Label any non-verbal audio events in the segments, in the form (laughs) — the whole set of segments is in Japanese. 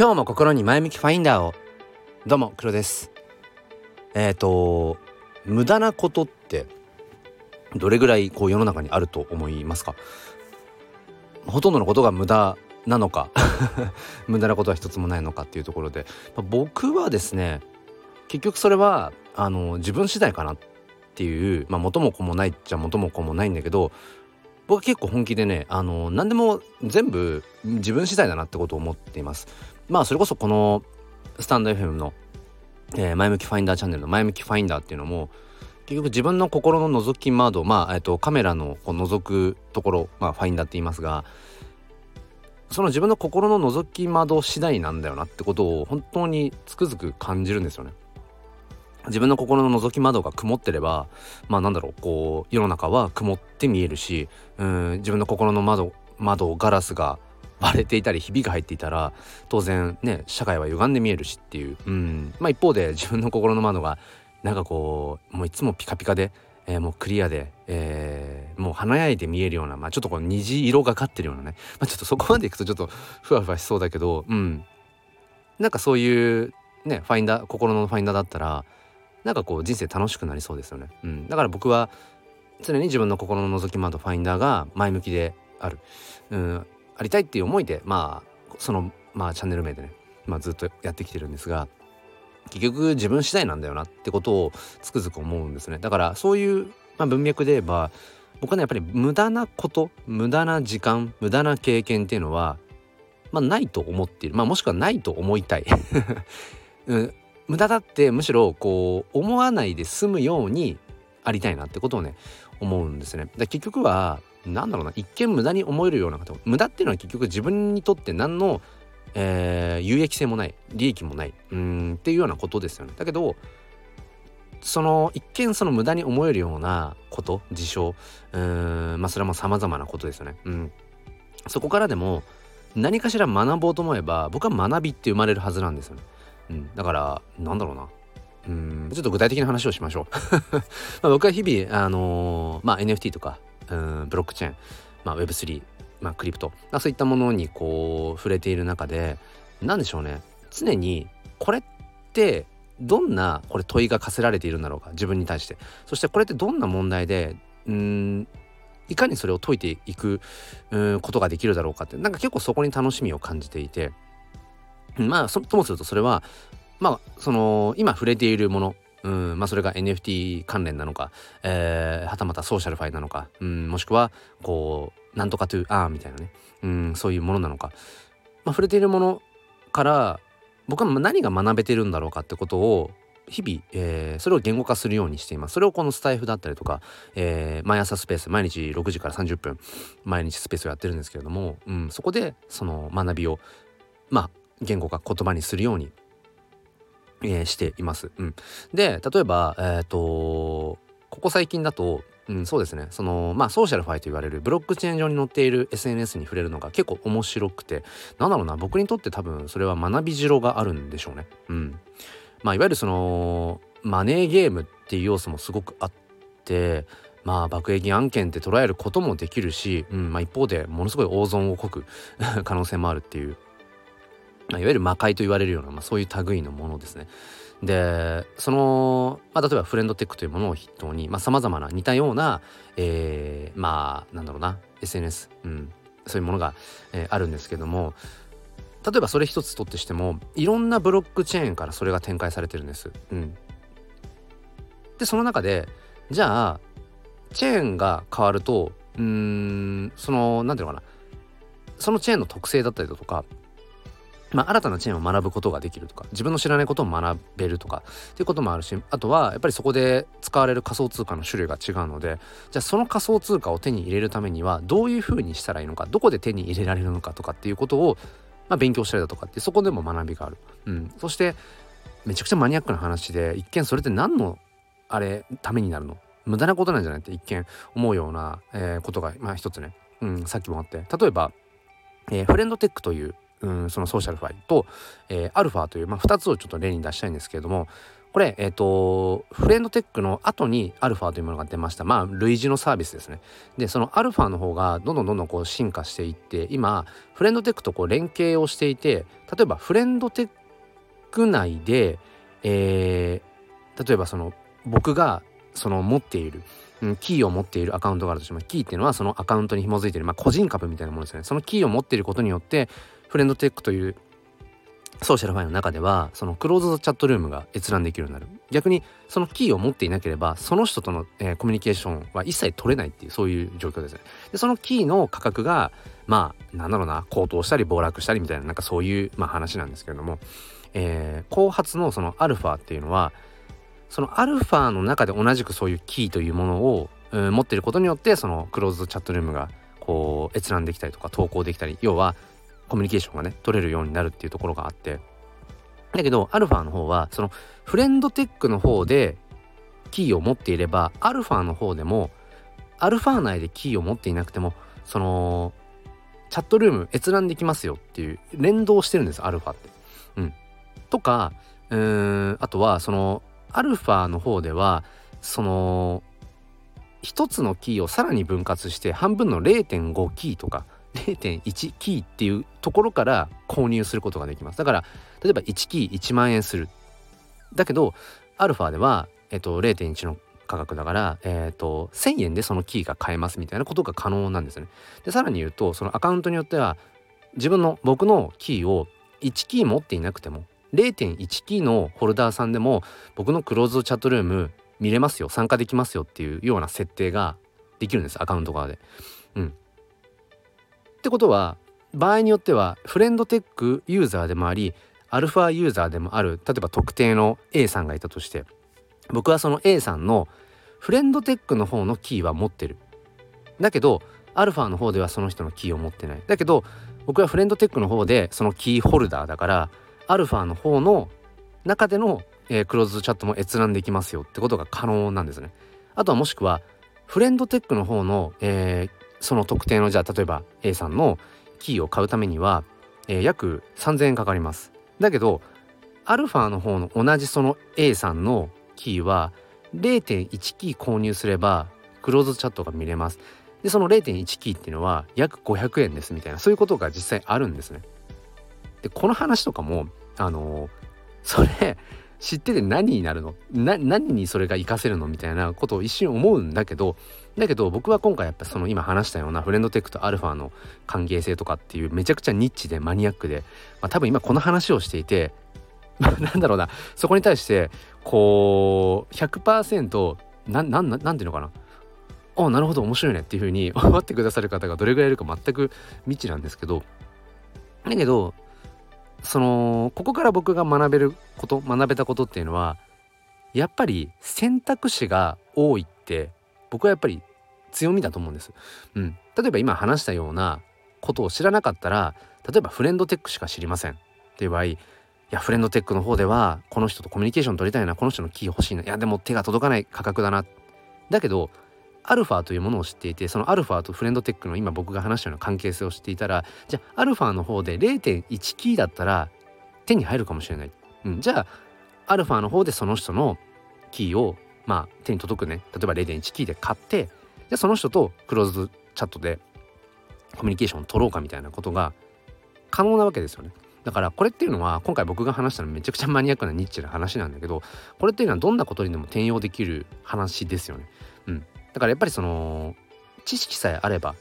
今日も心に前向きファインダーを。どうも黒です。えっ、ー、と無駄なことってどれぐらいこう世の中にあると思いますか？ほとんどのことが無駄なのか (laughs) 無駄なことは一つもないのかっていうところで、ま、僕はですね結局それはあの自分次第かなっていうまあ元も子もないっちゃ元も子もないんだけど僕は結構本気でねあの何でも全部自分次第だなってことを思っていますまあそれこそこのスタンド FM の、えー、前向きファインダーチャンネルの前向きファインダーっていうのも結局自分の心の覗き窓まあ、えっと、カメラのこう覗くところ、まあ、ファインダーって言いますがその自分の心の覗き窓次第なんだよなってことを本当につくづく感じるんですよね。自分の心の覗き窓が曇ってればまあなんだろうこう世の中は曇って見えるしうん自分の心の窓窓ガラスが割れていたりひびが入っていたら当然ね社会は歪んで見えるしっていううん。まあ一方で自分の心の窓がなんかこうもういつもピカピカで、えー、もうクリアで、えー、もう華やいで見えるような、まあ、ちょっとこう虹色がかってるようなね、まあ、ちょっとそこまでいくとちょっとふわふわしそうだけどうん。なんかそういうねファインダー心のファインダーだったらなんかこう人生楽しくなりそうですよね。うん、だから僕は常に自分の心の覗き窓ファインダーが前向きである、うん、ありたいっていう思いでまあそのまあチャンネル名でね、まあ、ずっとやってきてるんですが結局自分次第なんだよなってことをつくづく思うんですね。だからそういう、まあ、文脈で言えば僕はねやっぱり無駄なこと無駄な時間無駄な経験っていうのはまあないと思っている。まあもしくはないと思いたい、(laughs) うん、無駄だってむしろこう思わないで済むようにありたいなってことをね思うんですね。だ結局は何だろうな一見無駄に思えるようなこと無駄っていうのは結局自分にとって何の、えー、有益性もない利益もないうんっていうようなことですよね。だけどその一見その無駄に思えるようなこと事象うんまあそれはもう様々なことですよね。うん、そこからでも何かしら学ぼうと思えば僕は学びって生まれるはずなんですよね。うん、だからなんだろうな。うん。ちょっと具体的な話をしましょう。(laughs) まあ僕は日々あのー、まあ NFT とかうんブロックチェーン、まあ、Web3、まあ、クリプト、ま、そういったものにこう触れている中で何でしょうね。常にこれってどんなこれ問いが課せられているんだろうか自分に対して。そしてこれってどんな問題でうんいかにそれを解いていくことができるだろうかって。なんか結構そこに楽しみを感じていて。まあともするとそれはまあその今触れているものうんまあそれが NFT 関連なのか、えー、はたまた SocialFi なのか、うん、もしくはこうなんとかトゥーアーみたいなね、うん、そういうものなのか、まあ、触れているものから僕は何が学べてるんだろうかってことを日々、えー、それを言語化するようにしています。それをこのスタイフだったりとか、えー、毎朝スペース、毎日6時から30分、毎日スペースをやってるんですけれども、うん、そこでその学びを、まあ、言語化言葉にするように、えー、しています。うん、で例えば、えーと、ここ最近だと、うん、そうですねそのまあソーシャルファイと言われるブロックチェーン上に載っている SNS に触れるのが結構面白くてなんだろうな僕にとって多分それは学びろがあるんでしょうね。うんまあ、いわゆるそのマネーゲームっていう要素もすごくあってまあ爆撃案件って捉えることもできるし、うんまあ、一方でものすごい大損をこく (laughs) 可能性もあるっていうまあ、いわゆる魔界と言われるような、まあ、そういう類のものですね。でその、まあ、例えばフレンドテックというものを筆頭にさまざ、まな似たような、えー、まあなんだろうな SNS、うん、そういうものが、えー、あるんですけども例えばそれ一つとってしてもいろんなブロックチェーンからそれが展開されてるんです。うん、でその中でじゃあチェーンが変わるとうんその何ていうのかなそのチェーンの特性だったりだとかまあ、新たなチェーンを学ぶことができるとか自分の知らないことを学べるとかっていうこともあるしあとはやっぱりそこで使われる仮想通貨の種類が違うのでじゃあその仮想通貨を手に入れるためにはどういうふうにしたらいいのかどこで手に入れられるのかとかっていうことを、まあ、勉強したりだとかってそこでも学びがある。うん、そしてめちゃくちゃマニアックな話で一見それって何のあれためになるの？無駄なことなんじゃないって一見思うような、えー、ことがまあ一つね、うん、さっきもあって。例えば、えー、フレンドテックといううんそのソーシャルファイと、えー、アルファという、まあ、2つをちょっと例に出したいんですけれどもこれ、えっ、ー、と、フレンドテックの後にアルファというものが出ました。まあ、類似のサービスですね。で、そのアルファの方がどんどんどんどんこう進化していって、今、フレンドテックとこう連携をしていて、例えばフレンドテック内で、えー、例えばその、僕がその持っている、キーを持っているアカウントがあるとします。キーっていうのはそのアカウントに紐づいている、まあ、個人株みたいなものですね。そのキーを持っていることによって、フレンドテックというソーシャルファイルの中ではそのクローズドチャットルームが閲覧できるようになる。逆にそのキーを持っていなければその人との、えー、コミュニケーションは一切取れないっていうそういう状況ですね。でそのキーの価格がまあなんだろうな高騰したり暴落したりみたいななんかそういう、まあ、話なんですけれども、えー、後発のそのアルファっていうのはそのアルファの中で同じくそういうキーというものを、えー、持っていることによってそのクローズドチャットルームがこう閲覧できたりとか投稿できたり。要はコミュニケーションがね取れるようになるっていうところがあってだけどアルファの方はそのフレンドテックの方でキーを持っていればアルファの方でもアルファ内でキーを持っていなくてもそのチャットルーム閲覧できますよっていう連動してるんですアルファって。うん、とかうーんあとはそのアルファの方ではその一つのキーをさらに分割して半分の0.5キーとか0.1キーっていうところから購入することができます。だから例えば1キー1万円する。だけどアルファでは、えっと、0.1の価格だから、えっと、1000円でそのキーが買えますみたいなことが可能なんですね。でさらに言うとそのアカウントによっては自分の僕のキーを1キー持っていなくても0.1キーのホルダーさんでも僕のクローズドチャットルーム見れますよ参加できますよっていうような設定ができるんですアカウント側で。うん、ってことは場合によってはフレンドテックユーザーでもありアルファユーザーでもある例えば特定の A さんがいたとして僕はその A さんのフレンドテックの方のキーは持ってる。だけどアルファの方ではその人のキーを持ってない。だけど僕はフレンドテックの方でそのキーホルダーだからアルファの方の中での、えー、クローズチャットも閲覧できますよってことが可能なんですね。あとはもしくはフレンドテックの方の、えー、その特定のじゃあ例えば A さんのキーを買うためには、えー、約3000円かかります。だけどアルファの方の同じその A さんのキーは0.1キー購入すればクローズチャットが見れます。でその0.1キーっていうのは約500円ですみたいなそういうことが実際あるんですね。でこの話とかもあのー、それ知ってて何になるの？何にそれが活かせるのみたいなことを一瞬思うんだけどだけど僕は今回やっぱその今話したようなフレンドテックとアルファの関係性とかっていうめちゃくちゃニッチでマニアックで、まあ、多分今この話をしていて (laughs) なんだろうな。そこに対してこう100%ななななんていうのかな？あなるほど面白いね。っていう風に思ってくださる方がどれぐらいいるか全く未知なんですけど。だけどそのここから僕が学べること学べたことっていうのはやっぱり選択肢が多いって僕はやっぱり強みだと思うんです。うん、例えば今話したようなことを知らなかったら例えばフレンドテックしか知りません。っていう場合いやフレンドテックの方ではこの人とコミュニケーション取りたいなこの人のキー欲しいないやでも手が届かない価格だな。だけどアルファというものを知っていてそのアルファとフレンドテックの今僕が話したような関係性を知っていたらじゃあアルファの方で0.1キーだったら手に入るかもしれない、うん、じゃあアルファの方でその人のキーをまあ手に届くね例えば0.1キーで買ってじゃその人とクローズチャットでコミュニケーションを取ろうかみたいなことが可能なわけですよね。だからこれっていうのは今回僕が話したのめちゃくちゃマニアックなニッチな話なんだけどこれっていうのはどんなことにでも転用できる話ですよね。うん。だからやっぱりその知識さえあれば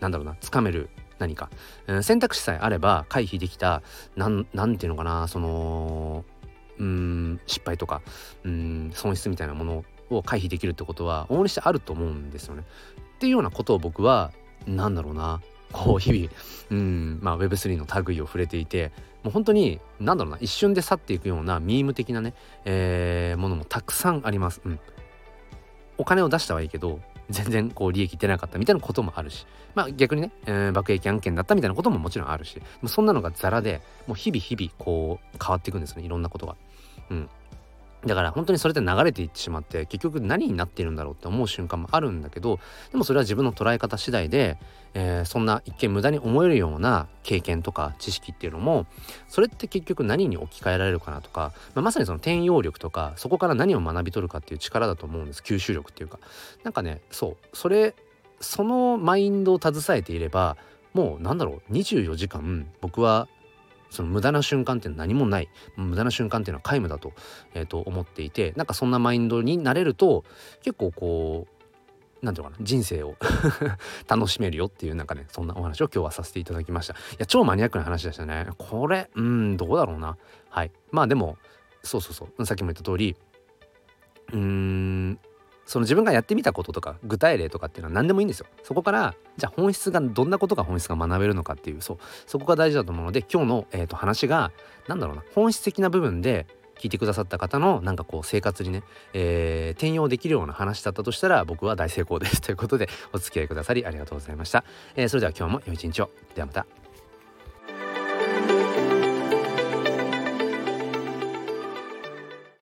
なんだろうなつかめる何か、うん、選択肢さえあれば回避できたなんていうのかなそのうん失敗とかうん損失みたいなものを回避できるってことは往々にしてあると思うんですよね。っていうようなことを僕は何だろうなこう日々うんまあ Web3 の類を触れていてもう本当に何だろうな一瞬で去っていくようなミーム的なね、えー、ものもたくさんあります。うん、お金を出したはいいけど全然こう利益出なかったみたいなこともあるし。まあ逆にね、えー、爆撃案件だったみたいなことももちろんあるし。そんなのがザラでもう日々日々こう変わっていくんですねいろんなことが。うん、だから本当にそれって流れていってしまって結局何になっているんだろうって思う瞬間もあるんだけどでもそれは自分の捉え方次第で、えー、そんな一見無駄に思えるような経験とか知識っていうのもそれって結局何に置き換えられるかなとか、まあ、まさにその転用力とかそこから何を学び取るかっていう力だと思うんです。吸収力っていうか。なんかねそう。それそのマインドを携えていればもうなんだろう。24時間僕はその無駄な瞬間って何もない。無駄な瞬間っていうのは皆無だと,、えー、と思っていてなんかそんなマインドになれると結構こう何て言うのかな人生を (laughs) 楽しめるよっていうなんかねそんなお話を今日はさせていただきました。いや超マニアックな話でしたね。これうんどうだろうな。はい。まあでもそうそうそう。さっきも言った通りうーんその自分がやってみたこととか具体例とかっていうのは何でもいいんですよ。そこからじゃあ本質がどんなことが本質が学べるのかっていうそうそこが大事だと思うので今日の、えーと、話が何だろうな本質的な部分で聞いてくださった方のなんかこう生活にね、えー、転用できるような話だったとしたら僕は大成功ですということでお付き合いくださりありがとうございました。えー、それでは今日も良い一日を。ではまた。